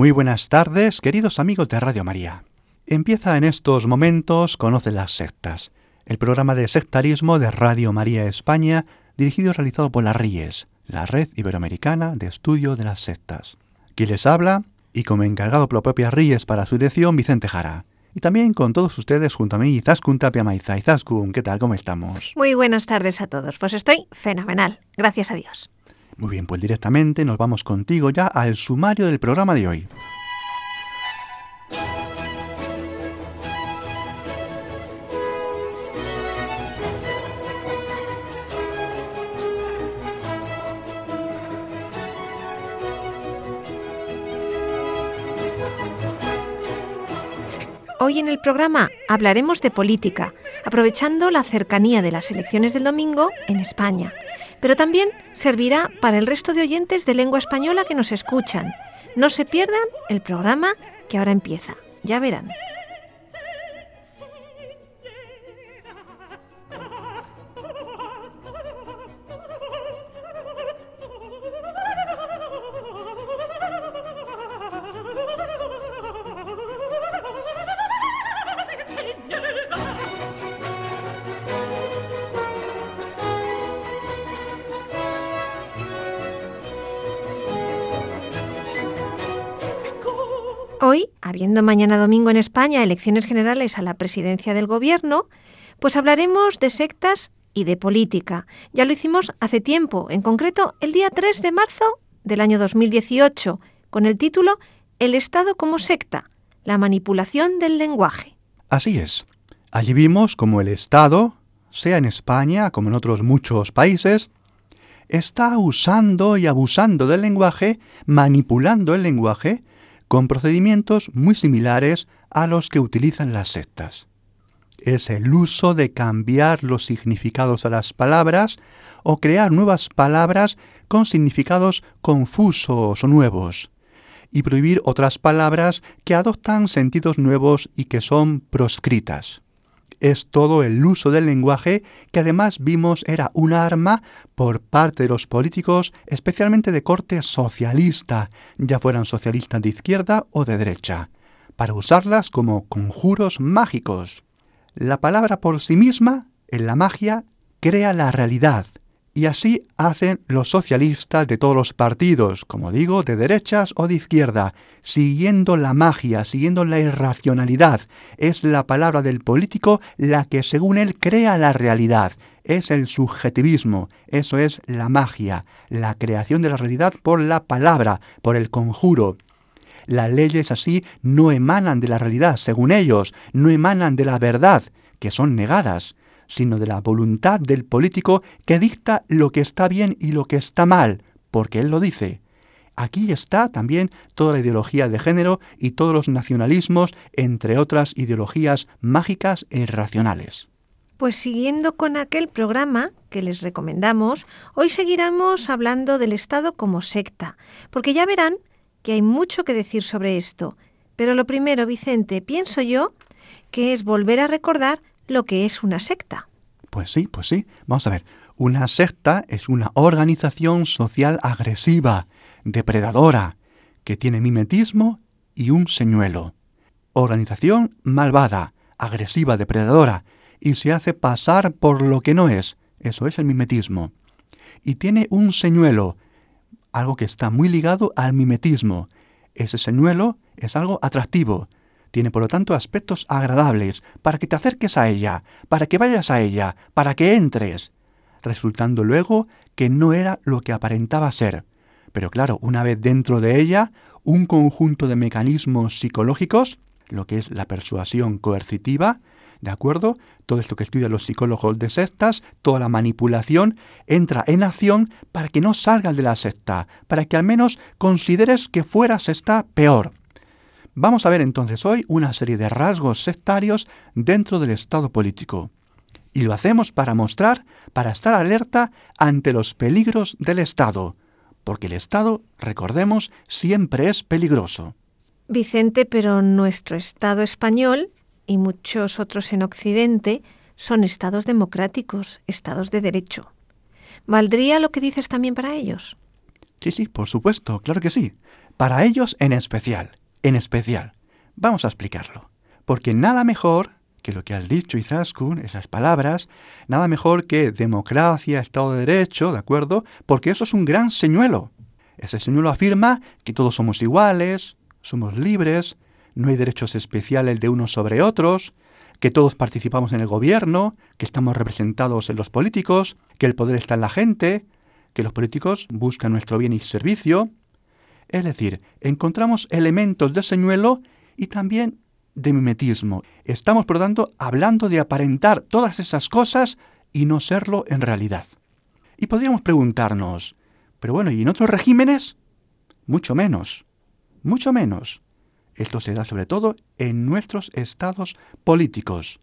Muy buenas tardes, queridos amigos de Radio María. Empieza en estos momentos Conoce las sectas, el programa de sectarismo de Radio María España, dirigido y realizado por la RIES, la Red Iberoamericana de Estudio de las Sectas. Aquí les habla, y como encargado por la propia RIES para su dirección, Vicente Jara. Y también con todos ustedes junto a mí, Izaskun Tapia Maiza. Izaskun, ¿qué tal? ¿Cómo estamos? Muy buenas tardes a todos. Pues estoy fenomenal. Gracias a Dios. Muy bien, pues directamente nos vamos contigo ya al sumario del programa de hoy. Hoy en el programa hablaremos de política, aprovechando la cercanía de las elecciones del domingo en España. Pero también servirá para el resto de oyentes de lengua española que nos escuchan. No se pierdan el programa que ahora empieza. Ya verán. Habiendo mañana domingo en España elecciones generales a la presidencia del gobierno, pues hablaremos de sectas y de política. Ya lo hicimos hace tiempo, en concreto el día 3 de marzo del año 2018, con el título El Estado como secta, la manipulación del lenguaje. Así es. Allí vimos como el Estado, sea en España como en otros muchos países, está usando y abusando del lenguaje, manipulando el lenguaje, con procedimientos muy similares a los que utilizan las sectas. Es el uso de cambiar los significados a las palabras o crear nuevas palabras con significados confusos o nuevos, y prohibir otras palabras que adoptan sentidos nuevos y que son proscritas es todo el uso del lenguaje que además vimos era un arma por parte de los políticos, especialmente de corte socialista, ya fueran socialistas de izquierda o de derecha, para usarlas como conjuros mágicos. La palabra por sí misma, en la magia, crea la realidad, y así hacen los socialistas de todos los partidos, como digo, de derechas o de izquierda, siguiendo la magia, siguiendo la irracionalidad. Es la palabra del político la que según él crea la realidad. Es el subjetivismo, eso es la magia, la creación de la realidad por la palabra, por el conjuro. Las leyes así no emanan de la realidad, según ellos, no emanan de la verdad, que son negadas sino de la voluntad del político que dicta lo que está bien y lo que está mal, porque él lo dice. Aquí está también toda la ideología de género y todos los nacionalismos, entre otras ideologías mágicas e irracionales. Pues siguiendo con aquel programa que les recomendamos, hoy seguiremos hablando del Estado como secta, porque ya verán que hay mucho que decir sobre esto. Pero lo primero, Vicente, pienso yo que es volver a recordar lo que es una secta. Pues sí, pues sí. Vamos a ver. Una secta es una organización social agresiva, depredadora, que tiene mimetismo y un señuelo. Organización malvada, agresiva, depredadora, y se hace pasar por lo que no es. Eso es el mimetismo. Y tiene un señuelo, algo que está muy ligado al mimetismo. Ese señuelo es algo atractivo, tiene por lo tanto aspectos agradables para que te acerques a ella, para que vayas a ella, para que entres, resultando luego que no era lo que aparentaba ser. Pero claro, una vez dentro de ella, un conjunto de mecanismos psicológicos, lo que es la persuasión coercitiva, ¿De acuerdo? Todo esto que estudian los psicólogos de sectas, toda la manipulación, entra en acción para que no salgas de la secta, para que al menos consideres que fuera se está peor. Vamos a ver entonces hoy una serie de rasgos sectarios dentro del Estado político. Y lo hacemos para mostrar, para estar alerta ante los peligros del Estado, porque el Estado, recordemos, siempre es peligroso. Vicente, pero nuestro Estado español y muchos otros en Occidente son estados democráticos, estados de derecho. ¿Valdría lo que dices también para ellos? Sí, sí, por supuesto, claro que sí. Para ellos en especial, en especial. Vamos a explicarlo. Porque nada mejor que lo que has dicho, Izaskun, esas palabras, nada mejor que democracia, Estado de Derecho, ¿de acuerdo? Porque eso es un gran señuelo. Ese señuelo afirma que todos somos iguales, somos libres, no hay derechos especiales de unos sobre otros, que todos participamos en el gobierno, que estamos representados en los políticos, que el poder está en la gente, que los políticos buscan nuestro bien y servicio. Es decir, encontramos elementos de señuelo y también de mimetismo. Estamos, por lo tanto, hablando de aparentar todas esas cosas y no serlo en realidad. Y podríamos preguntarnos, pero bueno, ¿y en otros regímenes? Mucho menos, mucho menos. Esto se da sobre todo en nuestros estados políticos.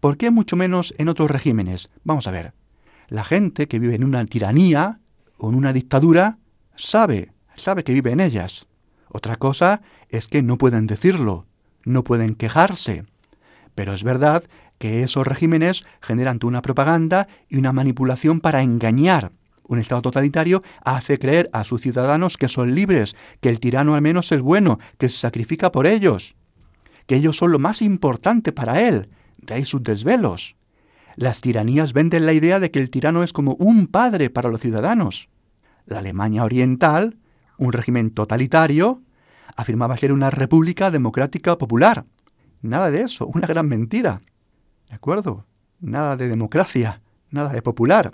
¿Por qué mucho menos en otros regímenes? Vamos a ver. La gente que vive en una tiranía o en una dictadura sabe, sabe que vive en ellas. Otra cosa es que no pueden decirlo, no pueden quejarse. Pero es verdad que esos regímenes generan una propaganda y una manipulación para engañar. Un Estado totalitario hace creer a sus ciudadanos que son libres, que el tirano al menos es bueno, que se sacrifica por ellos, que ellos son lo más importante para él, de ahí sus desvelos. Las tiranías venden la idea de que el tirano es como un padre para los ciudadanos. La Alemania Oriental, un régimen totalitario, afirmaba ser una república democrática popular. Nada de eso, una gran mentira. ¿De acuerdo? Nada de democracia, nada de popular.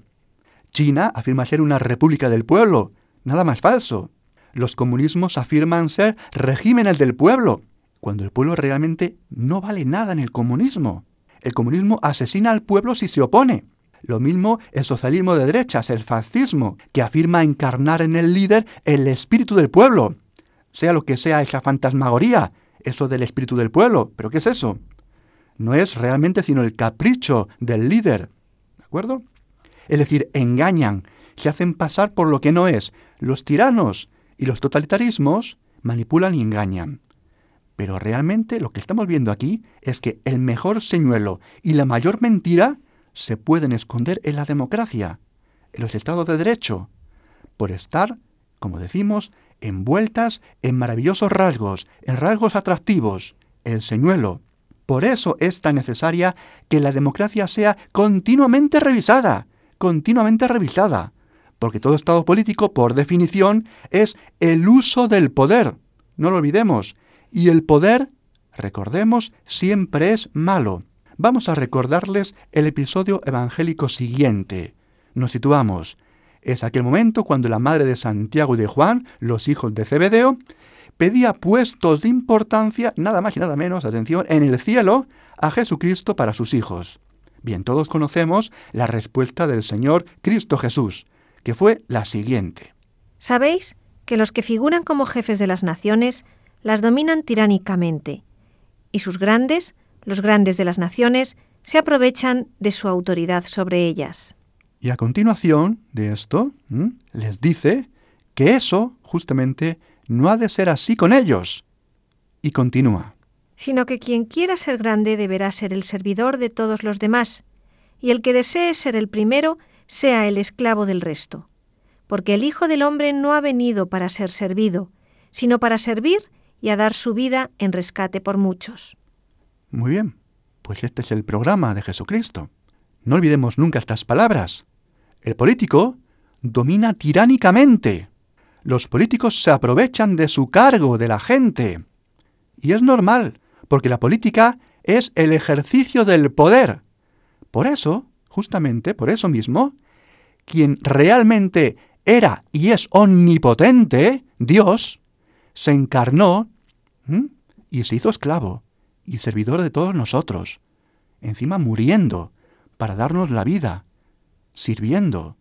China afirma ser una república del pueblo, nada más falso. Los comunismos afirman ser regímenes del pueblo, cuando el pueblo realmente no vale nada en el comunismo. El comunismo asesina al pueblo si se opone. Lo mismo el socialismo de derechas, el fascismo, que afirma encarnar en el líder el espíritu del pueblo. Sea lo que sea esa fantasmagoría, eso del espíritu del pueblo. ¿Pero qué es eso? No es realmente sino el capricho del líder. ¿De acuerdo? Es decir, engañan, se hacen pasar por lo que no es. Los tiranos y los totalitarismos manipulan y engañan. Pero realmente lo que estamos viendo aquí es que el mejor señuelo y la mayor mentira se pueden esconder en la democracia, en los estados de derecho, por estar, como decimos, envueltas en maravillosos rasgos, en rasgos atractivos, el señuelo. Por eso es tan necesaria que la democracia sea continuamente revisada, continuamente revisada, porque todo Estado político, por definición, es el uso del poder. No lo olvidemos. Y el poder, recordemos, siempre es malo. Vamos a recordarles el episodio evangélico siguiente. Nos situamos. Es aquel momento cuando la madre de Santiago y de Juan, los hijos de Zebedeo, pedía puestos de importancia, nada más y nada menos, atención, en el cielo a Jesucristo para sus hijos. Bien, todos conocemos la respuesta del Señor Cristo Jesús, que fue la siguiente. Sabéis que los que figuran como jefes de las naciones las dominan tiránicamente, y sus grandes, los grandes de las naciones, se aprovechan de su autoridad sobre ellas. Y a continuación de esto, les dice que eso, justamente, no ha de ser así con ellos. Y continúa sino que quien quiera ser grande deberá ser el servidor de todos los demás, y el que desee ser el primero sea el esclavo del resto. Porque el Hijo del Hombre no ha venido para ser servido, sino para servir y a dar su vida en rescate por muchos. Muy bien, pues este es el programa de Jesucristo. No olvidemos nunca estas palabras. El político domina tiránicamente. Los políticos se aprovechan de su cargo, de la gente. Y es normal, porque la política es el ejercicio del poder. Por eso, justamente por eso mismo, quien realmente era y es omnipotente, Dios, se encarnó y se hizo esclavo y servidor de todos nosotros. encima muriendo, para darnos la vida, sirviendo.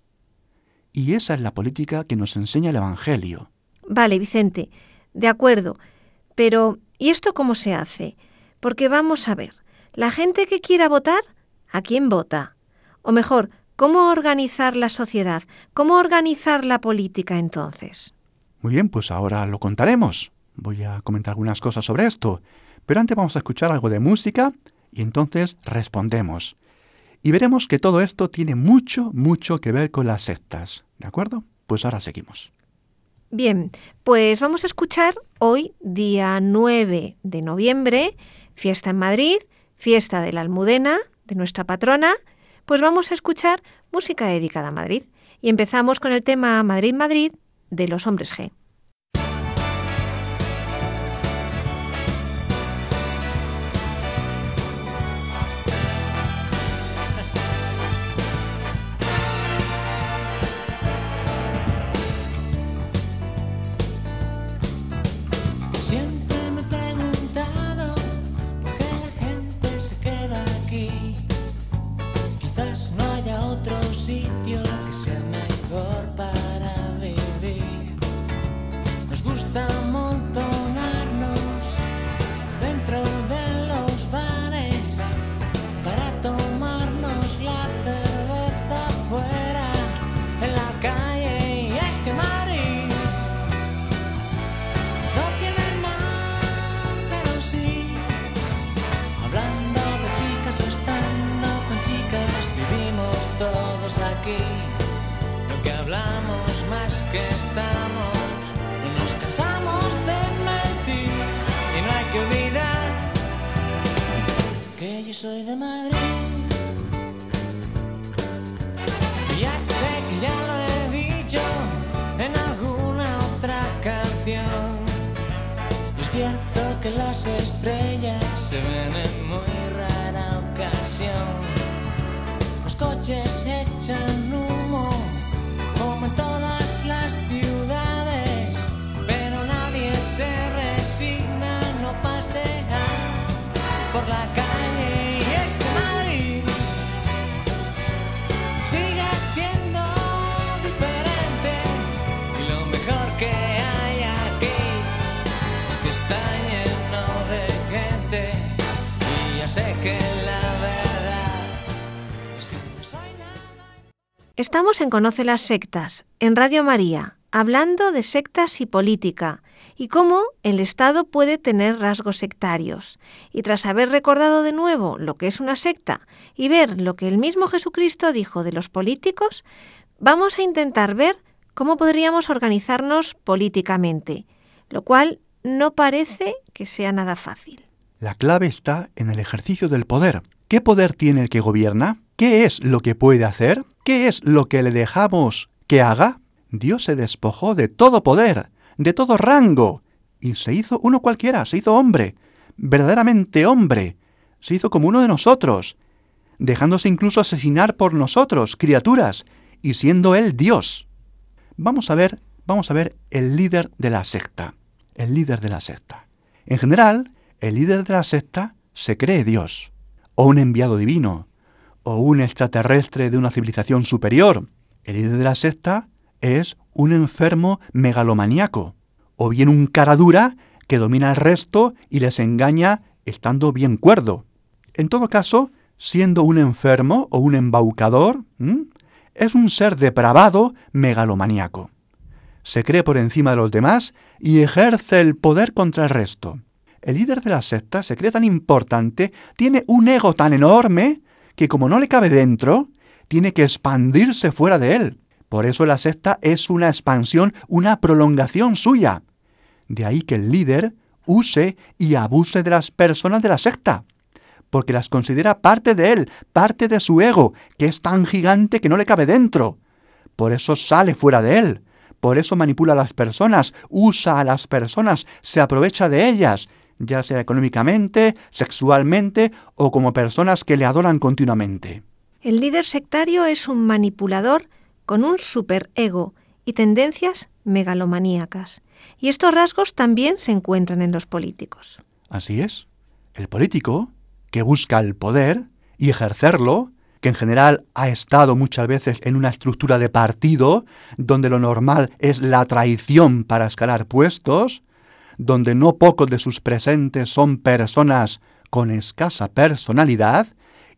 Y esa es la política que nos enseña el Evangelio. Vale, Vicente, de acuerdo. Pero, ¿y esto cómo se hace? Porque vamos a ver, la gente que quiera votar, ¿a quién vota? O mejor, ¿cómo organizar la sociedad? ¿Cómo organizar la política entonces? Muy bien, pues ahora lo contaremos. Voy a comentar algunas cosas sobre esto. Pero antes vamos a escuchar algo de música y entonces respondemos. Y veremos que todo esto tiene mucho, mucho que ver con las sectas. ¿De acuerdo? Pues ahora seguimos. Bien, pues vamos a escuchar hoy, día 9 de noviembre, fiesta en Madrid, fiesta de la Almudena, de nuestra patrona, pues vamos a escuchar música dedicada a Madrid. Y empezamos con el tema Madrid, Madrid de los hombres G. Estamos en Conoce las Sectas, en Radio María, hablando de sectas y política, y cómo el Estado puede tener rasgos sectarios. Y tras haber recordado de nuevo lo que es una secta y ver lo que el mismo Jesucristo dijo de los políticos, vamos a intentar ver cómo podríamos organizarnos políticamente, lo cual no parece que sea nada fácil. La clave está en el ejercicio del poder. ¿Qué poder tiene el que gobierna? ¿Qué es lo que puede hacer? ¿Qué es lo que le dejamos que haga? Dios se despojó de todo poder, de todo rango, y se hizo uno cualquiera, se hizo hombre, verdaderamente hombre, se hizo como uno de nosotros, dejándose incluso asesinar por nosotros, criaturas, y siendo él Dios. Vamos a ver, vamos a ver el líder de la secta, el líder de la secta. En general, el líder de la secta se cree Dios, o un enviado divino, o un extraterrestre de una civilización superior. El líder de la secta es un enfermo megalomaniaco, o bien un cara dura que domina al resto y les engaña estando bien cuerdo. En todo caso, siendo un enfermo o un embaucador, es un ser depravado megalomaniaco. Se cree por encima de los demás y ejerce el poder contra el resto. El líder de la secta se cree tan importante, tiene un ego tan enorme, que como no le cabe dentro, tiene que expandirse fuera de él. Por eso la secta es una expansión, una prolongación suya. De ahí que el líder use y abuse de las personas de la secta, porque las considera parte de él, parte de su ego, que es tan gigante que no le cabe dentro. Por eso sale fuera de él, por eso manipula a las personas, usa a las personas, se aprovecha de ellas, ya sea económicamente, sexualmente o como personas que le adoran continuamente. El líder sectario es un manipulador con un superego y tendencias megalomaníacas. Y estos rasgos también se encuentran en los políticos. Así es. El político, que busca el poder, y ejercerlo, que en general ha estado muchas veces en una estructura de partido, donde lo normal es la traición para escalar puestos, donde no pocos de sus presentes son personas con escasa personalidad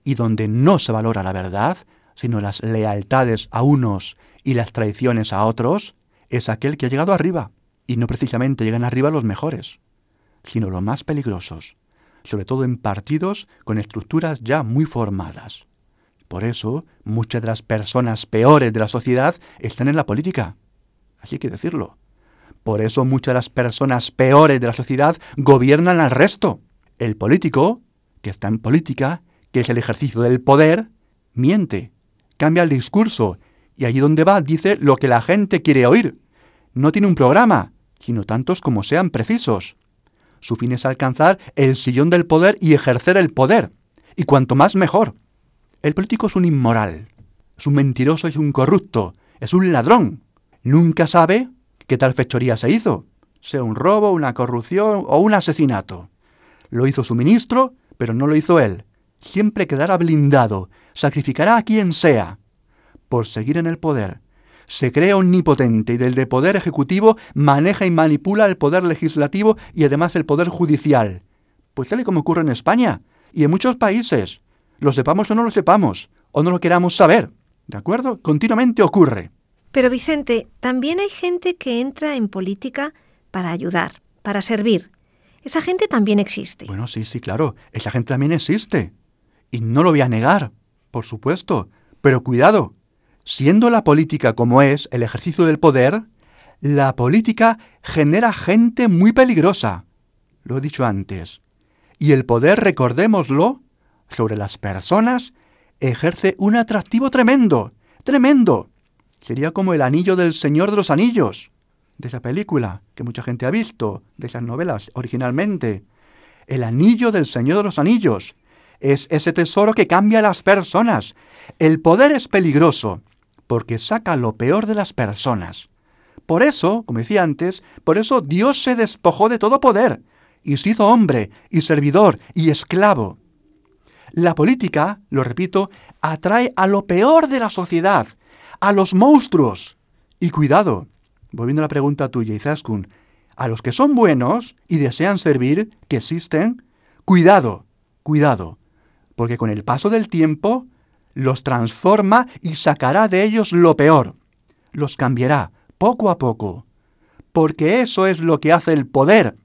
y donde no se valora la verdad, sino las lealtades a unos y las traiciones a otros, es aquel que ha llegado arriba. Y no precisamente llegan arriba los mejores, sino los más peligrosos, sobre todo en partidos con estructuras ya muy formadas. Por eso, muchas de las personas peores de la sociedad están en la política. Así que decirlo. Por eso muchas de las personas peores de la sociedad gobiernan al resto. El político, que está en política, que es el ejercicio del poder, miente, cambia el discurso y allí donde va dice lo que la gente quiere oír. No tiene un programa, sino tantos como sean precisos. Su fin es alcanzar el sillón del poder y ejercer el poder. Y cuanto más mejor. El político es un inmoral, es un mentiroso, es un corrupto, es un ladrón. Nunca sabe qué tal fechoría se hizo, sea un robo, una corrupción o un asesinato. Lo hizo su ministro, pero no lo hizo él. Siempre quedará blindado, sacrificará a quien sea, por seguir en el poder. Se cree omnipotente y del de poder ejecutivo maneja y manipula el poder legislativo y además el poder judicial. Pues tal y como ocurre en España y en muchos países lo sepamos o no lo sepamos, o no lo queramos saber. ¿De acuerdo? Continuamente ocurre. Pero Vicente, también hay gente que entra en política para ayudar, para servir. Esa gente también existe. Bueno, sí, sí, claro. Esa gente también existe. Y no lo voy a negar, por supuesto. Pero cuidado, siendo la política como es el ejercicio del poder, la política genera gente muy peligrosa. Lo he dicho antes. Y el poder, recordémoslo, sobre las personas ejerce un atractivo tremendo, tremendo. Sería como el anillo del Señor de los Anillos, de esa película que mucha gente ha visto, de esas novelas originalmente. El anillo del Señor de los Anillos es ese tesoro que cambia a las personas. El poder es peligroso porque saca lo peor de las personas. Por eso, como decía antes, por eso Dios se despojó de todo poder y se hizo hombre y servidor y esclavo. La política, lo repito, atrae a lo peor de la sociedad, a los monstruos. Y cuidado, volviendo a la pregunta tuya, Izaskun, a los que son buenos y desean servir, que existen, cuidado, cuidado, porque con el paso del tiempo los transforma y sacará de ellos lo peor. Los cambiará poco a poco. Porque eso es lo que hace el poder,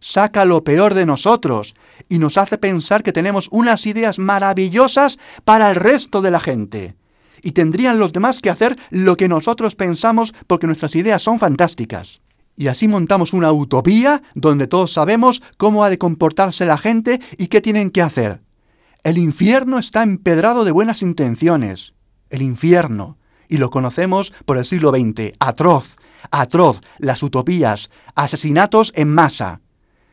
saca lo peor de nosotros y nos hace pensar que tenemos unas ideas maravillosas para el resto de la gente. Y tendrían los demás que hacer lo que nosotros pensamos porque nuestras ideas son fantásticas. Y así montamos una utopía donde todos sabemos cómo ha de comportarse la gente y qué tienen que hacer. El infierno está empedrado de buenas intenciones. El infierno. Y lo conocemos por el siglo XX. Atroz. Atroz. Las utopías. Asesinatos en masa.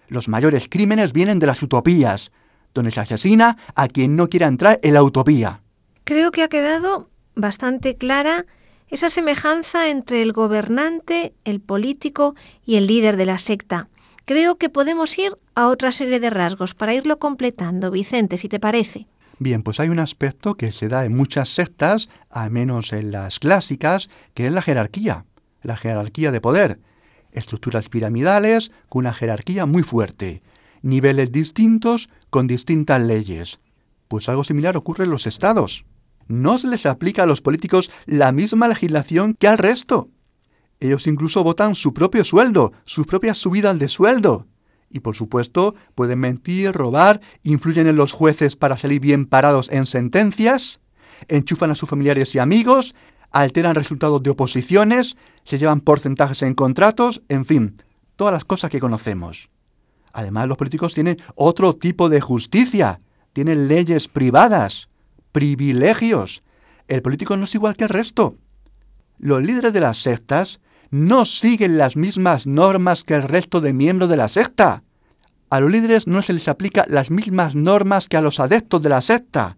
Los mayores crímenes vienen de las utopías, donde se asesina a quien no quiera entrar en la utopía. Creo que ha quedado bastante clara esa semejanza entre el gobernante, el político y el líder de la secta. Creo que podemos ir a otra serie de rasgos para irlo completando. Vicente, si te parece. Bien, pues hay un aspecto que se da en muchas sectas, al menos en las clásicas, que es la jerarquía, la jerarquía de poder estructuras piramidales con una jerarquía muy fuerte, niveles distintos con distintas leyes. Pues algo similar ocurre en los estados. No se les aplica a los políticos la misma legislación que al resto. Ellos incluso votan su propio sueldo, sus propias subidas de sueldo. Y por supuesto, pueden mentir, robar, influyen en los jueces para salir bien parados en sentencias, enchufan a sus familiares y amigos, alteran resultados de oposiciones, se llevan porcentajes en contratos, en fin, todas las cosas que conocemos. Además, los políticos tienen otro tipo de justicia, tienen leyes privadas, privilegios. El político no es igual que el resto. Los líderes de las sectas no siguen las mismas normas que el resto de miembros de la secta. A los líderes no se les aplica las mismas normas que a los adeptos de la secta.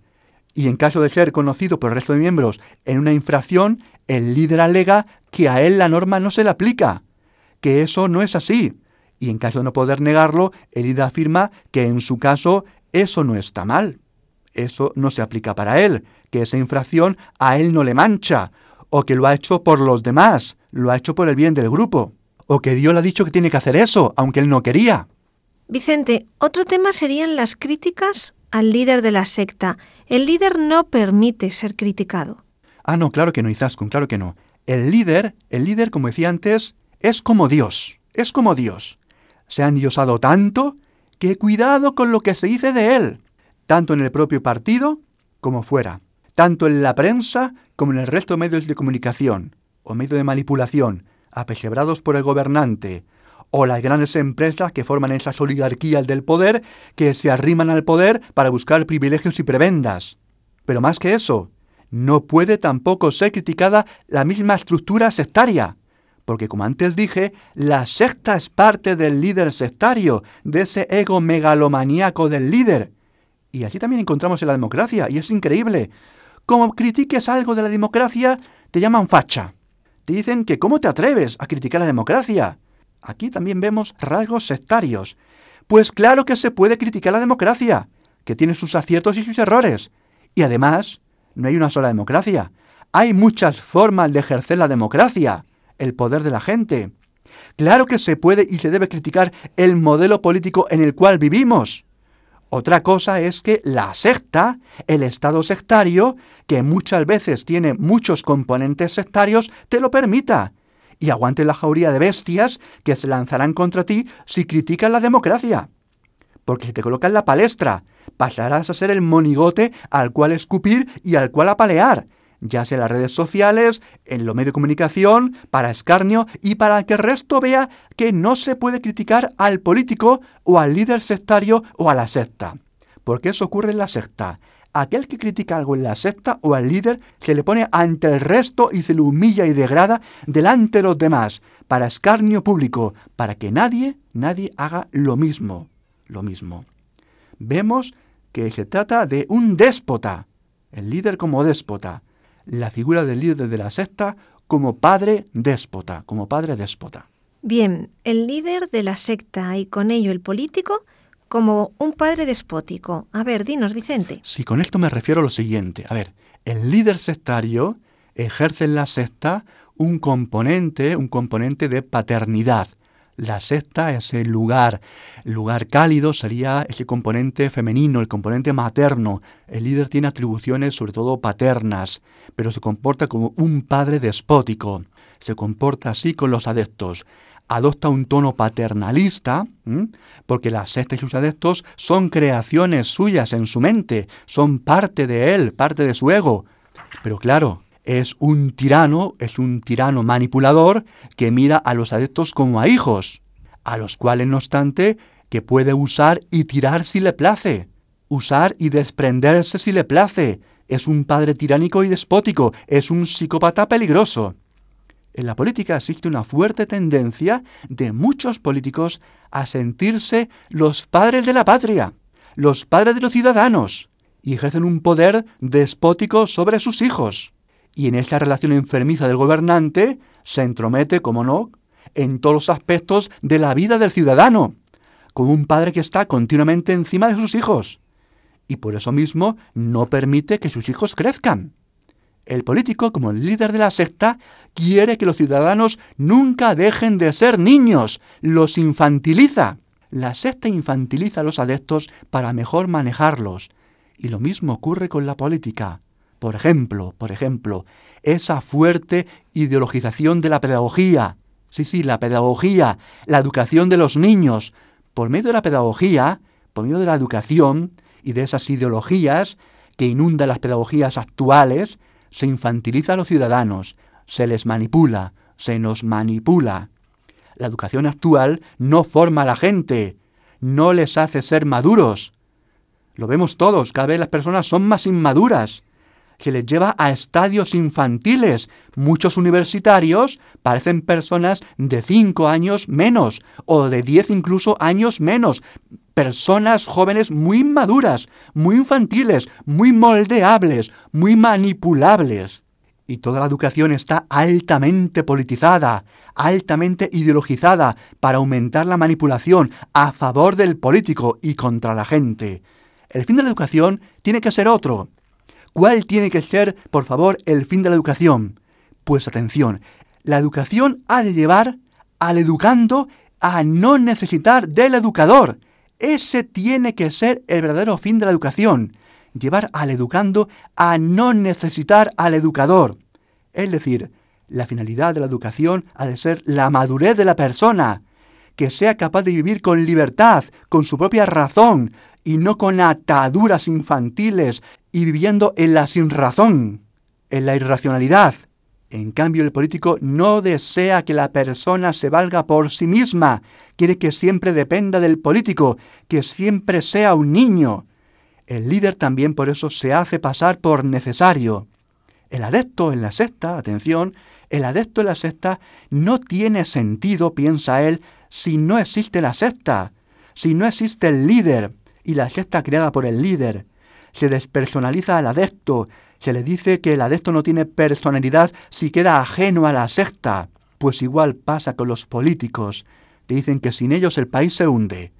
Y en caso de ser conocido por el resto de miembros en una infracción, el líder alega que a él la norma no se le aplica, que eso no es así. Y en caso de no poder negarlo, el líder afirma que en su caso eso no está mal. Eso no se aplica para él, que esa infracción a él no le mancha, o que lo ha hecho por los demás, lo ha hecho por el bien del grupo, o que Dios le ha dicho que tiene que hacer eso, aunque él no quería. Vicente, otro tema serían las críticas al líder de la secta. El líder no permite ser criticado. Ah, no, claro que no, Izaskun, claro que no. El líder, el líder, como decía antes, es como Dios, es como Dios. Se ha endiosado tanto que cuidado con lo que se dice de él, tanto en el propio partido como fuera, tanto en la prensa como en el resto de medios de comunicación o medios de manipulación, apesebrados por el gobernante, o las grandes empresas que forman esas oligarquías del poder que se arriman al poder para buscar privilegios y prebendas. Pero más que eso, no puede tampoco ser criticada la misma estructura sectaria, porque como antes dije, la secta es parte del líder sectario, de ese ego megalomaníaco del líder. Y así también encontramos en la democracia, y es increíble. Como critiques algo de la democracia, te llaman facha. Te dicen que cómo te atreves a criticar la democracia. Aquí también vemos rasgos sectarios. Pues claro que se puede criticar la democracia, que tiene sus aciertos y sus errores. Y además, no hay una sola democracia. Hay muchas formas de ejercer la democracia, el poder de la gente. Claro que se puede y se debe criticar el modelo político en el cual vivimos. Otra cosa es que la secta, el Estado sectario, que muchas veces tiene muchos componentes sectarios, te lo permita y aguante la jauría de bestias que se lanzarán contra ti si criticas la democracia. Porque si te colocan la palestra, pasarás a ser el monigote al cual escupir y al cual apalear, ya sea en las redes sociales, en los medios de comunicación, para escarnio y para que el resto vea que no se puede criticar al político o al líder sectario o a la secta. Porque eso ocurre en la secta aquel que critica algo en la secta o al líder se le pone ante el resto y se le humilla y degrada delante de los demás, para escarnio público, para que nadie, nadie haga lo mismo, lo mismo. Vemos que se trata de un déspota, el líder como déspota, la figura del líder de la secta como padre déspota, como padre déspota. Bien, el líder de la secta y con ello el político como un padre despótico. A ver, dinos, Vicente. Sí, con esto me refiero a lo siguiente. A ver, el líder sectario ejerce en la secta un componente, un componente de paternidad. La secta es el lugar, lugar cálido sería ese componente femenino, el componente materno. El líder tiene atribuciones sobre todo paternas, pero se comporta como un padre despótico. Se comporta así con los adeptos adopta un tono paternalista, porque las sectas y sus adeptos son creaciones suyas en su mente, son parte de él, parte de su ego. Pero claro, es un tirano, es un tirano manipulador que mira a los adeptos como a hijos, a los cuales, no obstante, que puede usar y tirar si le place, usar y desprenderse si le place. Es un padre tiránico y despótico, es un psicópata peligroso. En la política existe una fuerte tendencia de muchos políticos a sentirse los padres de la patria, los padres de los ciudadanos, y ejercen un poder despótico sobre sus hijos. Y en esta relación enfermiza del gobernante se entromete, como no, en todos los aspectos de la vida del ciudadano, como un padre que está continuamente encima de sus hijos. Y por eso mismo no permite que sus hijos crezcan. El político, como el líder de la secta, quiere que los ciudadanos nunca dejen de ser niños, los infantiliza. La secta infantiliza a los adeptos para mejor manejarlos. Y lo mismo ocurre con la política. Por ejemplo, por ejemplo, esa fuerte ideologización de la pedagogía. Sí, sí, la pedagogía, la educación de los niños. Por medio de la pedagogía, por medio de la educación y de esas ideologías que inundan las pedagogías actuales, se infantiliza a los ciudadanos, se les manipula, se nos manipula. La educación actual no forma a la gente, no les hace ser maduros. Lo vemos todos, cada vez las personas son más inmaduras. Se les lleva a estadios infantiles. Muchos universitarios parecen personas de 5 años menos o de 10 incluso años menos. Personas jóvenes muy inmaduras, muy infantiles, muy moldeables, muy manipulables. Y toda la educación está altamente politizada, altamente ideologizada para aumentar la manipulación a favor del político y contra la gente. El fin de la educación tiene que ser otro. ¿Cuál tiene que ser, por favor, el fin de la educación? Pues atención, la educación ha de llevar al educando a no necesitar del educador. Ese tiene que ser el verdadero fin de la educación. Llevar al educando a no necesitar al educador. Es decir, la finalidad de la educación ha de ser la madurez de la persona, que sea capaz de vivir con libertad, con su propia razón, y no con ataduras infantiles y viviendo en la sinrazón, en la irracionalidad. En cambio, el político no desea que la persona se valga por sí misma, quiere que siempre dependa del político, que siempre sea un niño. El líder también por eso se hace pasar por necesario. El adepto en la secta, atención, el adepto en la secta no tiene sentido, piensa él, si no existe la secta, si no existe el líder y la secta creada por el líder. Se despersonaliza al adepto, se le dice que el adepto no tiene personalidad si queda ajeno a la secta. Pues igual pasa con los políticos. Te dicen que sin ellos el país se hunde,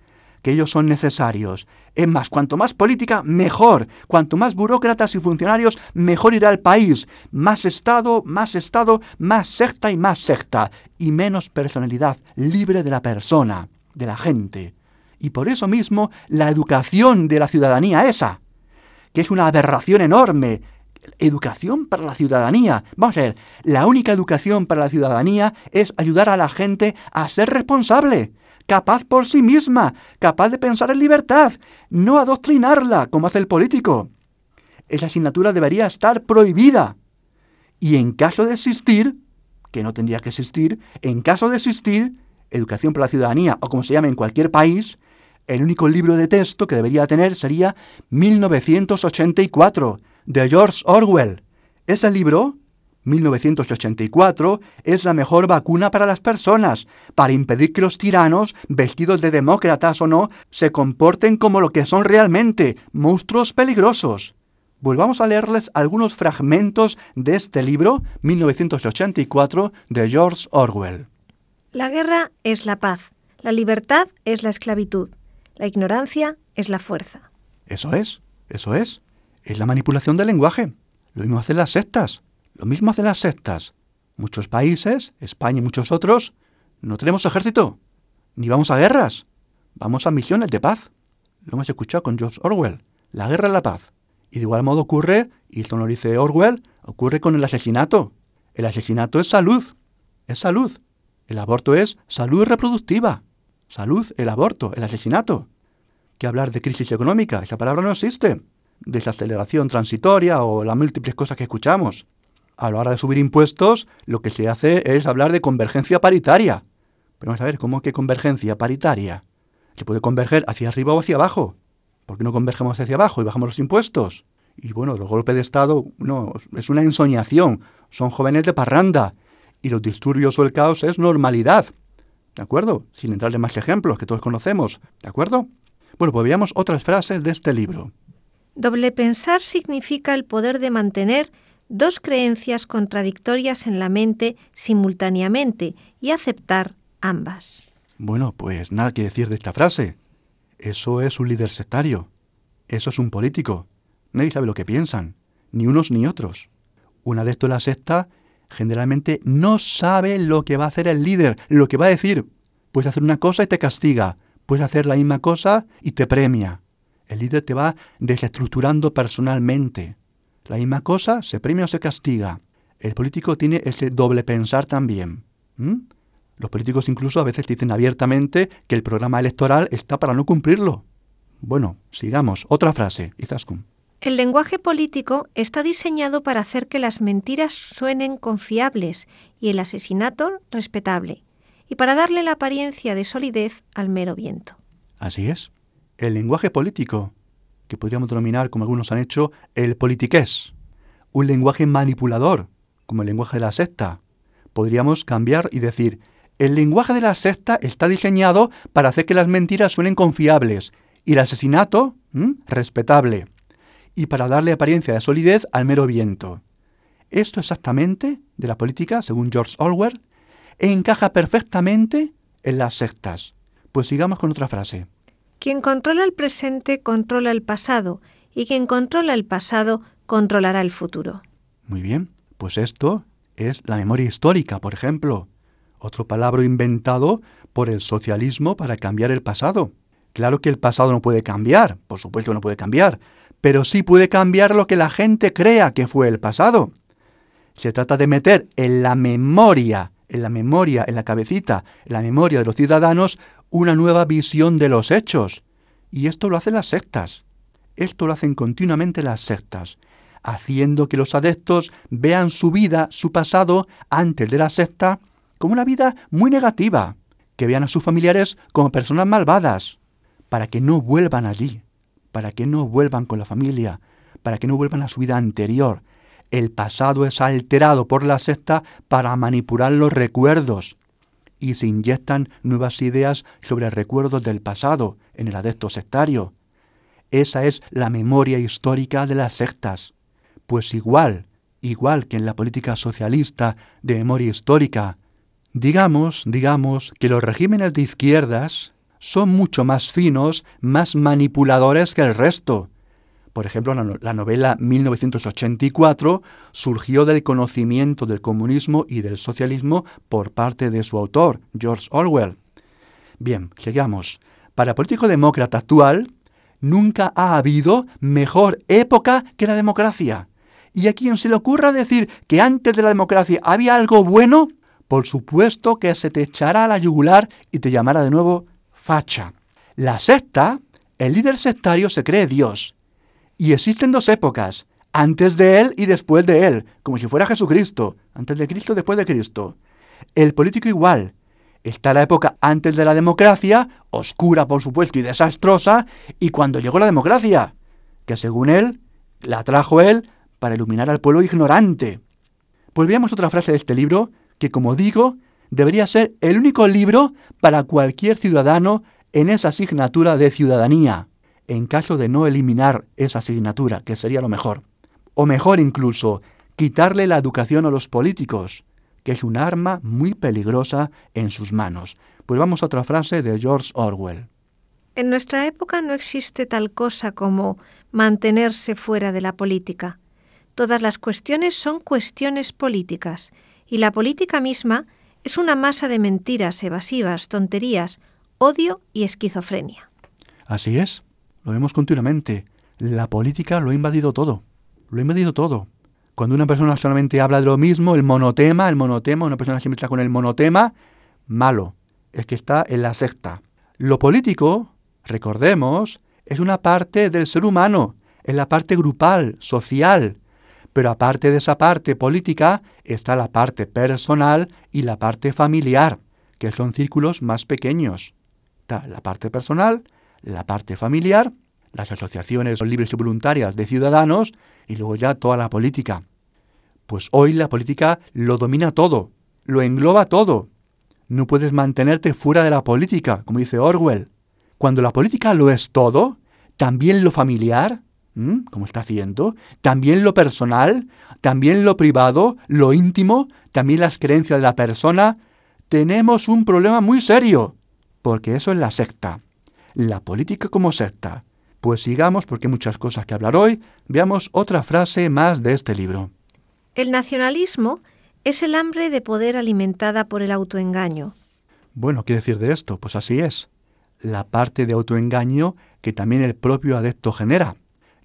que ellos son necesarios. Es más, cuanto más política, mejor. Cuanto más burócratas y funcionarios, mejor irá el país. Más Estado, más Estado, más secta y más secta. Y menos personalidad libre de la persona, de la gente. Y por eso mismo la educación de la ciudadanía esa, que es una aberración enorme, educación para la ciudadanía. Vamos a ver, la única educación para la ciudadanía es ayudar a la gente a ser responsable, capaz por sí misma, capaz de pensar en libertad, no adoctrinarla como hace el político. Esa asignatura debería estar prohibida. Y en caso de existir, que no tendría que existir, en caso de existir, educación para la ciudadanía, o como se llama en cualquier país, el único libro de texto que debería tener sería 1984, de George Orwell. Ese libro, 1984, es la mejor vacuna para las personas, para impedir que los tiranos, vestidos de demócratas o no, se comporten como lo que son realmente, monstruos peligrosos. Volvamos a leerles algunos fragmentos de este libro, 1984, de George Orwell. La guerra es la paz, la libertad es la esclavitud, la ignorancia es la fuerza. Eso es, eso es. Es la manipulación del lenguaje. Lo mismo hacen las sectas. Lo mismo hacen las sectas. Muchos países, España y muchos otros, no tenemos ejército. Ni vamos a guerras. Vamos a misiones de paz. Lo hemos escuchado con George Orwell. La guerra es la paz. Y de igual modo ocurre, y esto no lo dice Orwell, ocurre con el asesinato. El asesinato es salud. Es salud. El aborto es salud reproductiva. Salud, el aborto, el asesinato. ¿Qué hablar de crisis económica? Esa palabra no existe desaceleración transitoria o las múltiples cosas que escuchamos. A la hora de subir impuestos, lo que se hace es hablar de convergencia paritaria. Pero vamos a ver, ¿cómo que convergencia paritaria? ¿Se puede converger hacia arriba o hacia abajo? ¿Por qué no convergemos hacia abajo y bajamos los impuestos? Y bueno, los golpes de Estado, no, es una ensoñación. Son jóvenes de parranda. Y los disturbios o el caos es normalidad. ¿De acuerdo? Sin entrarle más ejemplos que todos conocemos. ¿De acuerdo? Bueno, pues veamos otras frases de este libro. Doble pensar significa el poder de mantener dos creencias contradictorias en la mente simultáneamente y aceptar ambas. Bueno, pues nada que decir de esta frase. Eso es un líder sectario. Eso es un político. Nadie sabe lo que piensan, ni unos ni otros. Un adepto de la secta generalmente no sabe lo que va a hacer el líder, lo que va a decir. Puedes hacer una cosa y te castiga, puedes hacer la misma cosa y te premia. El líder te va desestructurando personalmente. La misma cosa, se premia o se castiga. El político tiene ese doble pensar también. Los políticos incluso a veces dicen abiertamente que el programa electoral está para no cumplirlo. Bueno, sigamos. Otra frase, Izaskun. El lenguaje político está diseñado para hacer que las mentiras suenen confiables y el asesinato respetable, y para darle la apariencia de solidez al mero viento. Así es el lenguaje político, que podríamos denominar, como algunos han hecho, el politiqués, un lenguaje manipulador, como el lenguaje de la secta. Podríamos cambiar y decir, el lenguaje de la secta está diseñado para hacer que las mentiras suenen confiables y el asesinato respetable, y para darle apariencia de solidez al mero viento. Esto exactamente, de la política, según George Orwell, encaja perfectamente en las sectas. Pues sigamos con otra frase. Quien controla el presente controla el pasado y quien controla el pasado controlará el futuro. Muy bien, pues esto es la memoria histórica, por ejemplo. Otro palabra inventado por el socialismo para cambiar el pasado. Claro que el pasado no puede cambiar, por supuesto que no puede cambiar, pero sí puede cambiar lo que la gente crea que fue el pasado. Se trata de meter en la memoria, en la memoria, en la cabecita, en la memoria de los ciudadanos, una nueva visión de los hechos. Y esto lo hacen las sectas. Esto lo hacen continuamente las sectas, haciendo que los adeptos vean su vida, su pasado, antes de la secta, como una vida muy negativa, que vean a sus familiares como personas malvadas, para que no vuelvan allí para que no vuelvan con la familia, para que no vuelvan a su vida anterior. El pasado es alterado por la secta para manipular los recuerdos y se inyectan nuevas ideas sobre recuerdos del pasado en el adepto sectario. Esa es la memoria histórica de las sectas. Pues igual, igual que en la política socialista de memoria histórica, digamos, digamos que los regímenes de izquierdas son mucho más finos, más manipuladores que el resto. Por ejemplo, la, novela 1984 surgió del conocimiento del comunismo y del socialismo por parte de su autor, George Orwell. Bien, sigamos. Para político demócrata actual, nunca ha habido mejor época que la democracia. Y a quien se le ocurra decir que antes de la democracia había algo bueno, por supuesto que se te echará a la yugular y te llamará de nuevo facha. La secta, el líder sectario se cree Dios. Y existen dos épocas, antes de él y después de él, como si fuera Jesucristo, antes de Cristo, después de Cristo. El político igual. Está la época antes de la democracia, oscura por supuesto y desastrosa, y cuando llegó la democracia, que según él, la trajo él para iluminar al pueblo ignorante. Pues veamos otra frase de este libro, que como digo, debería ser el único libro para cualquier ciudadano en esa asignatura de ciudadanía, en caso de no eliminar esa asignatura, que sería lo mejor. O mejor incluso, quitarle la educación a los políticos, que es un arma muy peligrosa en sus manos. Pues vamos a otra frase de George Orwell. En nuestra época no existe tal cosa como mantenerse fuera de la política. Todas las cuestiones son cuestiones políticas, y la política misma es una masa de mentiras evasivas, tonterías, odio y esquizofrenia. Así es, lo vemos continuamente. La política lo ha invadido todo, lo ha invadido todo. Cuando una persona solamente habla de lo mismo, el monotema, el monotema, una persona siempre está con el monotema, malo, es que está en la secta. Lo político, recordemos, es una parte del ser humano, es la parte grupal, social, pero aparte de esa parte política está la parte personal y la parte familiar, que son círculos más pequeños. Está la parte personal, la parte familiar, las asociaciones libres y voluntarias de ciudadanos y luego ya toda la política. Pues hoy la política lo domina todo, lo engloba todo. No puedes mantenerte fuera de la política, como dice Orwell. Cuando la política lo es todo, también lo familiar, como está haciendo, también lo personal, también lo privado, lo íntimo, también las creencias de la persona, tenemos un problema muy serio, porque eso es la secta, la política como secta. Pues sigamos, porque hay muchas cosas que hablar hoy, veamos otra frase más de este libro. El nacionalismo es el hambre de poder alimentada por el autoengaño. Bueno, ¿qué decir de esto? Pues así es. La parte de autoengaño que también el propio adepto genera.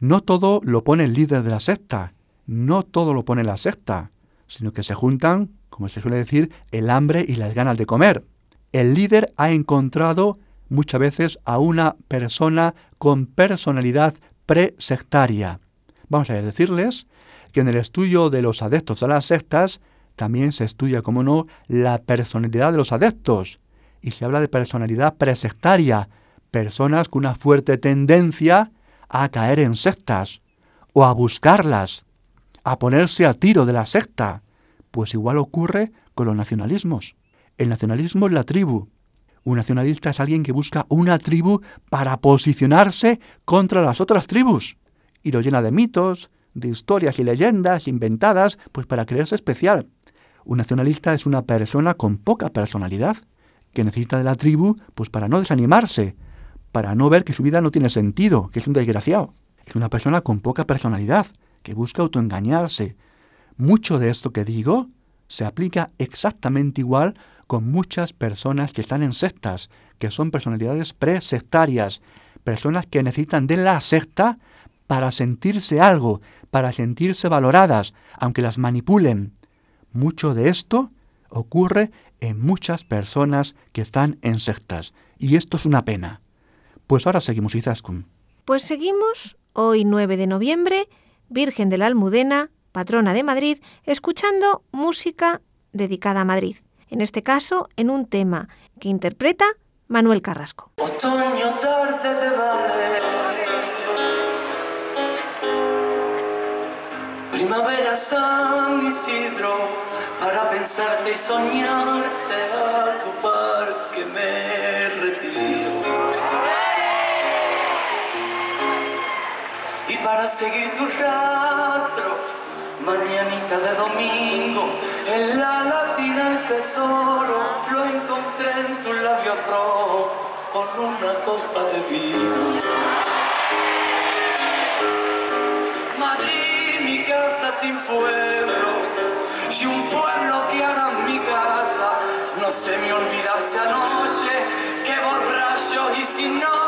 No todo lo pone el líder de la secta, no todo lo pone la secta, sino que se juntan, como se suele decir, el hambre y las ganas de comer. El líder ha encontrado muchas veces a una persona con personalidad presectaria. Vamos a decirles que en el estudio de los adeptos a las sectas también se estudia, como no, la personalidad de los adeptos. Y se habla de personalidad presectaria, personas con una fuerte tendencia a caer en sectas o a buscarlas, a ponerse a tiro de la secta, pues igual ocurre con los nacionalismos. El nacionalismo es la tribu. Un nacionalista es alguien que busca una tribu para posicionarse contra las otras tribus y lo llena de mitos, de historias y leyendas inventadas, pues para creerse especial. Un nacionalista es una persona con poca personalidad, que necesita de la tribu pues para no desanimarse, para no ver que su vida no tiene sentido, que es un desgraciado, es una persona con poca personalidad, que busca autoengañarse. Mucho de esto que digo se aplica exactamente igual con muchas personas que están en sectas, que son personalidades presectarias, personas que necesitan de la secta para sentirse algo, para sentirse valoradas, aunque las manipulen. Mucho de esto ocurre en muchas personas que están en sectas, y esto es una pena. Pues ahora seguimos, Izaskun. Pues seguimos, hoy 9 de noviembre, Virgen de la Almudena, patrona de Madrid, escuchando música dedicada a Madrid. En este caso, en un tema que interpreta Manuel Carrasco. Otoño tarde de. Primavera San Isidro, para pensarte y soñarte a tu parque me para seguir tu rastro, mañanita de domingo, en la latina el tesoro, lo encontré en tu labio rojo con una copa de vino. Madrid, mi casa sin pueblo, y un pueblo que ahora es mi casa. No se me olvida esa noche que borracho y sin nombre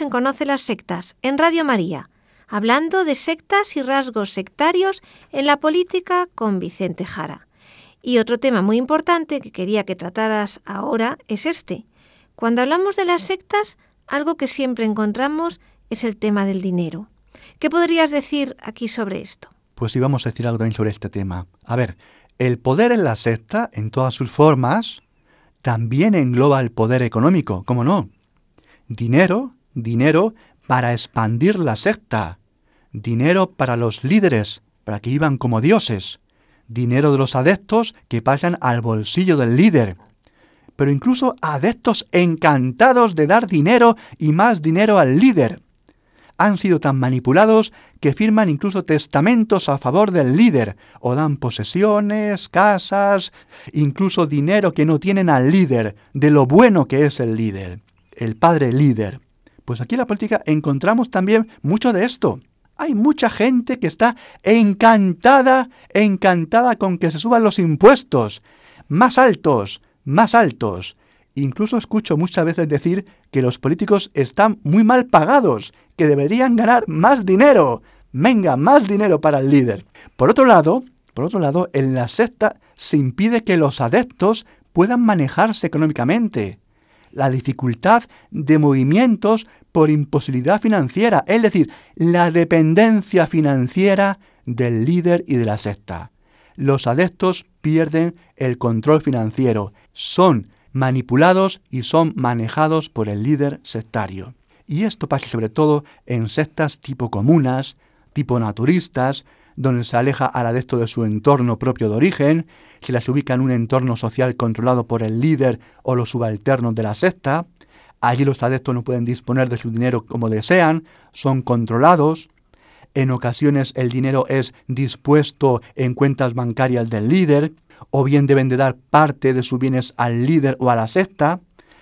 En Conoce las Sectas, en Radio María, hablando de sectas y rasgos sectarios en la política con Vicente Jara. Y otro tema muy importante que quería que trataras ahora es este. Cuando hablamos de las sectas, algo que siempre encontramos es el tema del dinero. ¿Qué podrías decir aquí sobre esto? Pues sí, vamos a decir algo también sobre este tema. A ver, el poder en la secta, en todas sus formas, también engloba el poder económico, ¿cómo no? Dinero, dinero para expandir la secta, dinero para los líderes, para que vivan como dioses, dinero de los adeptos que pasan al bolsillo del líder, pero incluso adeptos encantados de dar dinero y más dinero al líder. Han sido tan manipulados que firman incluso testamentos a favor del líder, o dan posesiones, casas, incluso dinero que no tienen al líder, de lo bueno que es el líder, el padre líder. Pues aquí en la política encontramos también mucho de esto. Hay mucha gente que está encantada, encantada con que se suban los impuestos. Más altos, más altos. Incluso escucho muchas veces decir que los políticos están muy mal pagados, que deberían ganar más dinero. Venga, más dinero para el líder. Por otro lado, por otro lado, en la secta se impide que los adeptos puedan manejarse económicamente. La dificultad de movimientos por imposibilidad financiera, es decir, la dependencia financiera del líder y de la secta. Los adeptos pierden el control financiero, son manipulados y son manejados por el líder sectario. Y esto pasa sobre todo en sectas tipo comunas, tipo naturistas, donde se aleja al adepto de su entorno propio de origen, se las ubica en un entorno social controlado por el líder o los subalternos de la secta, allí los adeptos no pueden disponer de su dinero como desean, son controlados, en ocasiones el dinero es dispuesto en cuentas bancarias del líder, o bien deben de dar parte de sus bienes al líder o a la secta.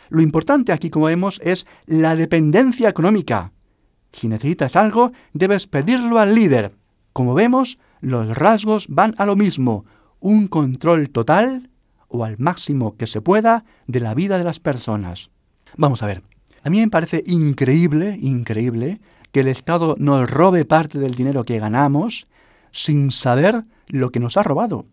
Lo importante aquí, como vemos, es la dependencia económica. Si necesitas algo, debes pedirlo al líder. Como vemos, los rasgos van a lo mismo, un control total o al máximo que se pueda de la vida de las personas. Vamos a ver, a mí me parece increíble, increíble, que el Estado nos robe parte del dinero que ganamos sin saber lo que nos ha robado.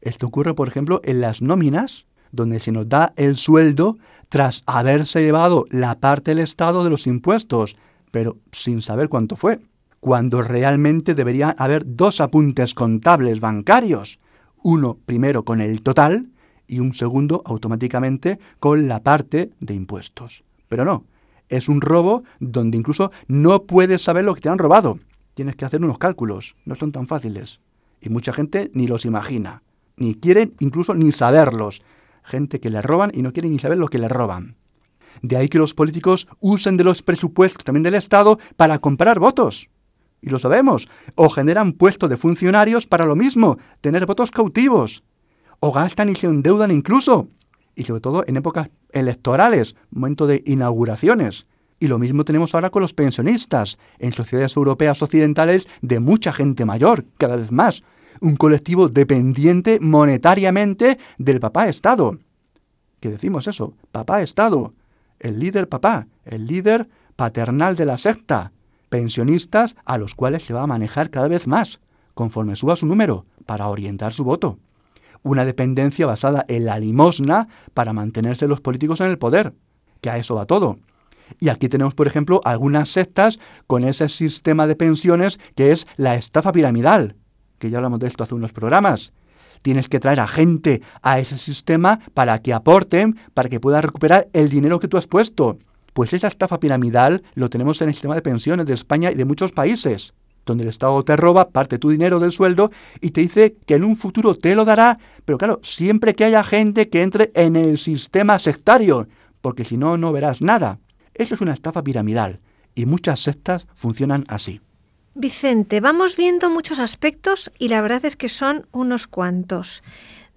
Esto ocurre, por ejemplo, en las nóminas, donde se nos da el sueldo tras haberse llevado la parte del Estado de los impuestos, pero sin saber cuánto fue, cuando realmente debería haber dos apuntes contables bancarios, uno primero con el total y un segundo automáticamente con la parte de impuestos. Pero no, es un robo donde incluso no puedes saber lo que te han robado. Tienes que hacer unos cálculos, no son tan fáciles. Y mucha gente ni los imagina, ni quieren incluso ni saberlos. Gente que le roban y no quiere ni saber lo que le roban. De ahí que los políticos usen de los presupuestos también del Estado para comprar votos. Y lo sabemos. O generan puestos de funcionarios para lo mismo, tener votos cautivos. O gastan y se endeudan incluso. Y sobre todo en épocas electorales, momento de inauguraciones. Y lo mismo tenemos ahora con los pensionistas, en sociedades europeas occidentales de mucha gente mayor, cada vez más. Un colectivo dependiente monetariamente del papá Estado. ¿Qué decimos eso? Papá Estado. El líder papá, el líder paternal de la secta. Pensionistas a los cuales se va a manejar cada vez más, conforme suba su número, para orientar su voto una dependencia basada en la limosna para mantenerse los políticos en el poder, que a eso va todo. Y aquí tenemos, por ejemplo, algunas sectas con ese sistema de pensiones que es la estafa piramidal, que ya hablamos de esto hace unos programas. Tienes que traer a gente a ese sistema para que aporten, para que puedan recuperar el dinero que tú has puesto. Pues esa estafa piramidal lo tenemos en el sistema de pensiones de España y de muchos países donde el Estado te roba parte de tu dinero del sueldo y te dice que en un futuro te lo dará, pero claro, siempre que haya gente que entre en el sistema sectario, porque si no, no verás nada. Eso es una estafa piramidal y muchas sectas funcionan así. Vicente, vamos viendo muchos aspectos y la verdad es que son unos cuantos.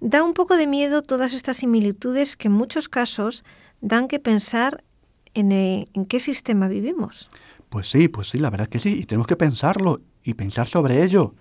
Da un poco de miedo todas estas similitudes que en muchos casos dan que pensar en, eh, en qué sistema vivimos. Pues sí, pues sí, la verdad que sí, y tenemos que pensarlo y pensar sobre ello.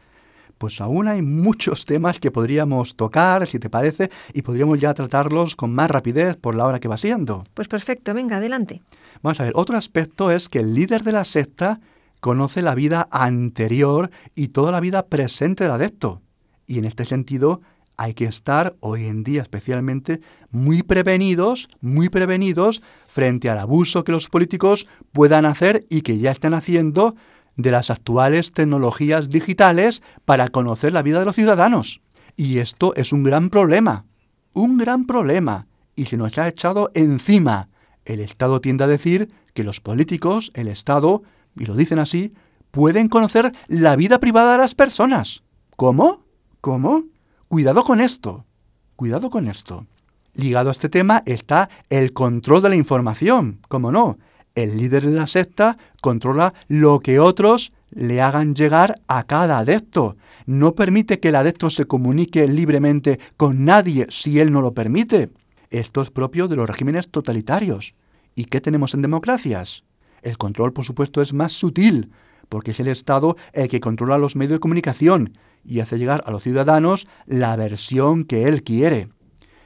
Pues aún hay muchos temas que podríamos tocar, si te parece, y podríamos ya tratarlos con más rapidez por la hora que va siendo. Pues perfecto, venga, adelante. Vamos a ver, otro aspecto es que el líder de la secta conoce la vida anterior y toda la vida presente del adepto. Y en este sentido hay que estar hoy en día especialmente muy prevenidos, muy prevenidos frente al abuso que los políticos puedan hacer y que ya están haciendo de las actuales tecnologías digitales para conocer la vida de los ciudadanos. Y esto es un gran problema, un gran problema, y se nos ha echado encima. El Estado tiende a decir que los políticos, el Estado, y lo dicen así, pueden conocer la vida privada de las personas. ¿Cómo? ¿Cómo? Cuidado con esto, cuidado con esto. Ligado a este tema está el control de la información, como no. El líder de la secta controla lo que otros le hagan llegar a cada adepto. No permite que el adepto se comunique libremente con nadie si él no lo permite. Esto es propio de los regímenes totalitarios. ¿Y qué tenemos en democracias? El control, por supuesto, es más sutil, porque es el Estado el que controla los medios de comunicación y hace llegar a los ciudadanos la versión que él quiere.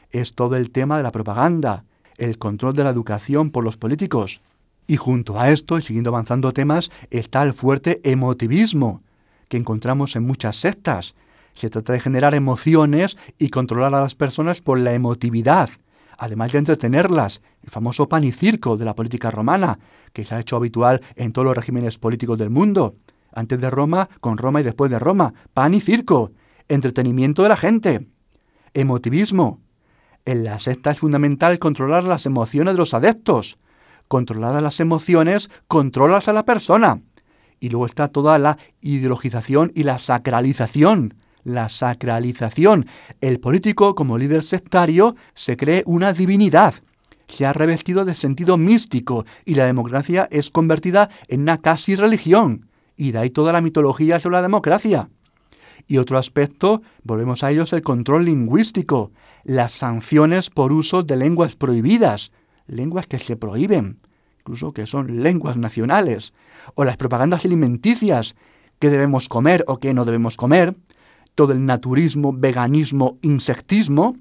Es todo el tema de la propaganda, el control de la educación por los políticos. Y junto a esto, y siguiendo avanzando temas, está el fuerte emotivismo que encontramos en muchas sectas. Se trata de generar emociones y controlar a las personas por la emotividad, además de entretenerlas, el famoso pan y circo de la política romana, que se ha hecho habitual en todos los regímenes políticos del mundo antes de Roma, con Roma y después de Roma, pan y circo, entretenimiento de la gente, emotivismo. En la secta es fundamental controlar las emociones de los adeptos. Controladas las emociones, controlas a la persona. Y luego está toda la ideologización y la sacralización. La sacralización. El político, como líder sectario, se cree una divinidad. Se ha revestido de sentido místico y la democracia es convertida en una casi religión y de ahí toda la mitología sobre la democracia. Y otro aspecto, volvemos a ellos, el control lingüístico, las sanciones por uso de lenguas prohibidas, lenguas que se prohíben, incluso que son lenguas nacionales, o las propagandas alimenticias, qué debemos comer o qué no debemos comer, todo el naturismo, veganismo, insectismo.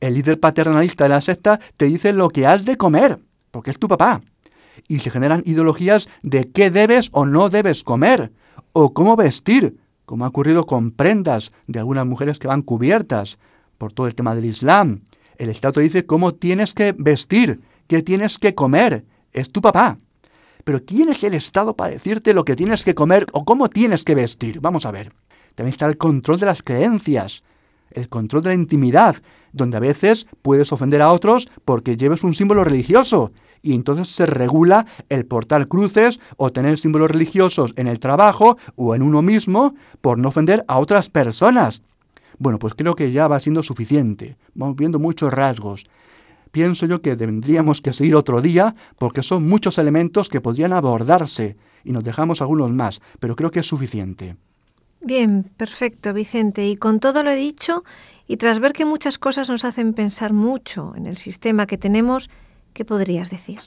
El líder paternalista de la secta te dice lo que has de comer, porque es tu papá y se generan ideologías de qué debes o no debes comer, o cómo vestir, como ha ocurrido con prendas de algunas mujeres que van cubiertas por todo el tema del Islam. El Estado dice cómo tienes que vestir, qué tienes que comer. Es tu papá. Pero ¿quién es el Estado para decirte lo que tienes que comer o cómo tienes que vestir? Vamos a ver. También está el control de las creencias, el control de la intimidad, donde a veces puedes ofender a otros porque lleves un símbolo religioso. Y entonces se regula el portar cruces o tener símbolos religiosos en el trabajo o en uno mismo por no ofender a otras personas. Bueno, pues creo que ya va siendo suficiente. Vamos viendo muchos rasgos. Pienso yo que tendríamos que seguir otro día porque son muchos elementos que podrían abordarse y nos dejamos algunos más, pero creo que es suficiente. Bien, perfecto, Vicente. Y con todo lo dicho, y tras ver que muchas cosas nos hacen pensar mucho en el sistema que tenemos, ¿qué podrías decir?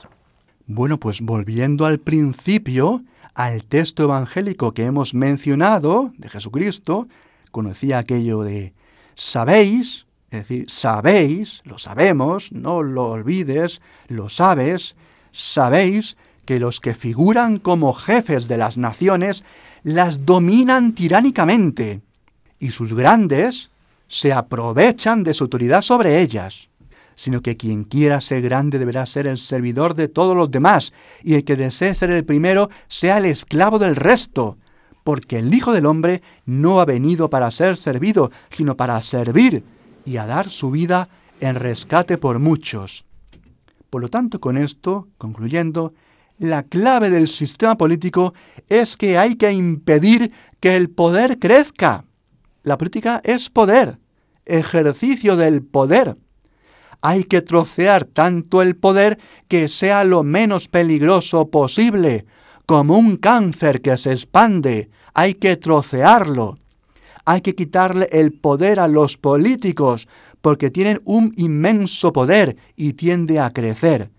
Bueno, pues volviendo al principio, al texto evangélico que hemos mencionado de Jesucristo, conocía aquello de sabéis, es decir, sabéis, lo sabemos, no lo olvides, lo sabes, sabéis que los que figuran como jefes de las naciones las dominan tiránicamente, y sus grandes se aprovechan de su autoridad sobre ellas, sino que quien quiera ser grande deberá ser el servidor de todos los demás, y el que desee ser el primero sea el esclavo del resto, porque el Hijo del Hombre no ha venido para ser servido, sino para servir y a dar su vida en rescate por muchos. Por lo tanto, con esto, concluyendo, la clave del sistema político es que hay que impedir que el poder crezca. La política es poder, ejercicio del poder. Hay que trocear tanto el poder que sea lo menos peligroso posible, como un cáncer que se expande. Hay que trocearlo. Hay que quitarle el poder a los políticos, porque tienen un inmenso poder y tiende a crecer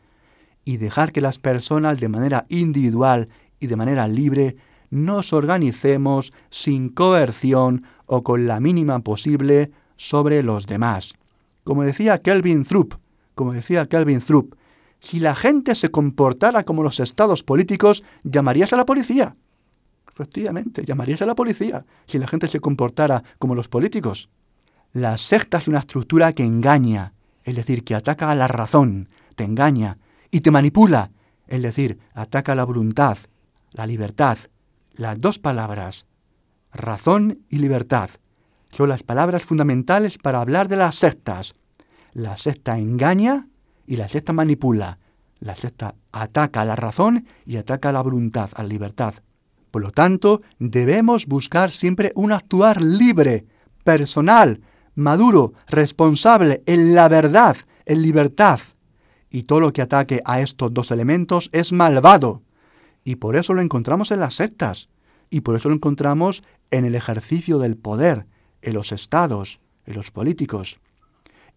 y dejar que las personas de manera individual y de manera libre nos organicemos sin coerción o con la mínima posible sobre los demás. Como decía Kelvin Thrupp, como decía Kelvin si la gente se comportara como los estados políticos, llamarías a la policía. Efectivamente, llamarías a la policía si la gente se comportara como los políticos. La secta es una estructura que engaña, es decir, que ataca a la razón, te engaña, y te manipula, es decir, ataca la voluntad, la libertad. Las dos palabras, razón y libertad, son las palabras fundamentales para hablar de las sectas. La secta engaña y la secta manipula. La secta ataca a la razón y ataca a la voluntad, a la libertad. Por lo tanto, debemos buscar siempre un actuar libre, personal, maduro, responsable, en la verdad, en libertad y todo lo que ataque a estos dos elementos es malvado. Y por eso lo encontramos en las sectas, y por eso lo encontramos en el ejercicio del poder, en los estados, en los políticos.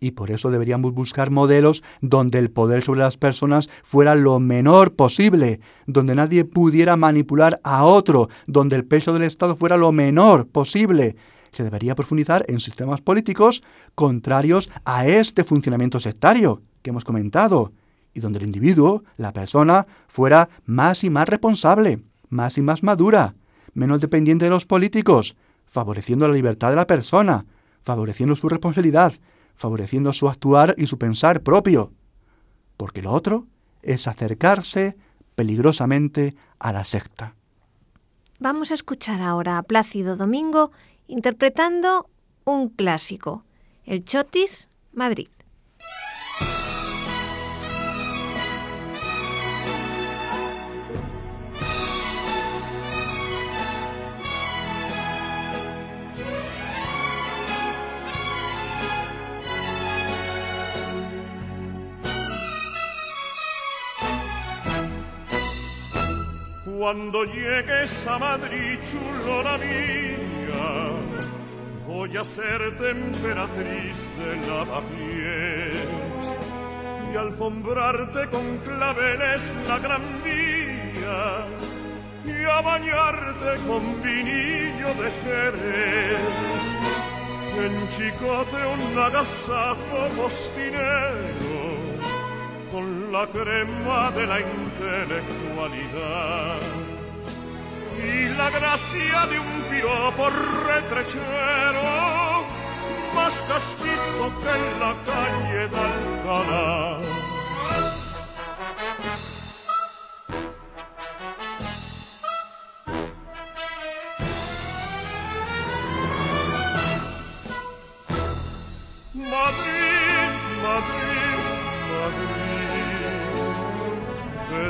Y por eso deberíamos buscar modelos donde el poder sobre las personas fuera lo menor posible, donde nadie pudiera manipular a otro, donde el peso del Estado fuera lo menor posible. Se debería profundizar en sistemas políticos contrarios a este funcionamiento sectario que hemos comentado, y donde el individuo, la persona, fuera más y más responsable, más y más madura, menos dependiente de los políticos, favoreciendo la libertad de la persona, favoreciendo su responsabilidad, favoreciendo su actuar y su pensar propio. Porque lo otro es acercarse peligrosamente a la secta. Vamos a escuchar ahora a Plácido Domingo interpretando un clásico, el Chotis Madrid. Cuando llegues a Madrid, chulona mía, voy a ser emperatriz de lavapiés y alfombrarte con claveles la gran vía y a bañarte con vinillo de Jerez. En chicote un agasajo postinero la crema de la intelectualidad y la gracia de un piropo retrechero, más castizo que en la calle de Alcalá. Madrid, Madrid,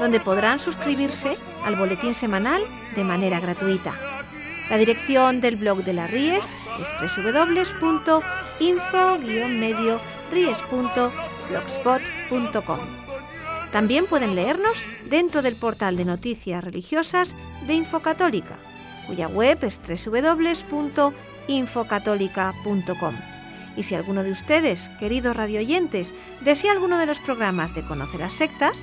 donde podrán suscribirse al boletín semanal de manera gratuita. La dirección del blog de la Ries es www.info-ries.blogspot.com. También pueden leernos dentro del portal de noticias religiosas de Infocatólica, cuya web es www.infocatólica.com. Y si alguno de ustedes, queridos radioyentes, desea alguno de los programas de Conoce las Sectas,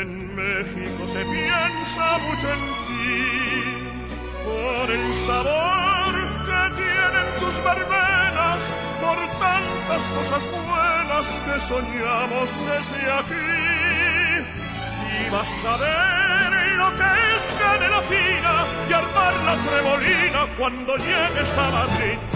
En México se piensa mucho en ti por el sabor que tienen tus verbenas, por tantas cosas buenas que soñamos desde aquí. Y vas a ver lo que es canela fina y armar la tremolina cuando llegues a Madrid.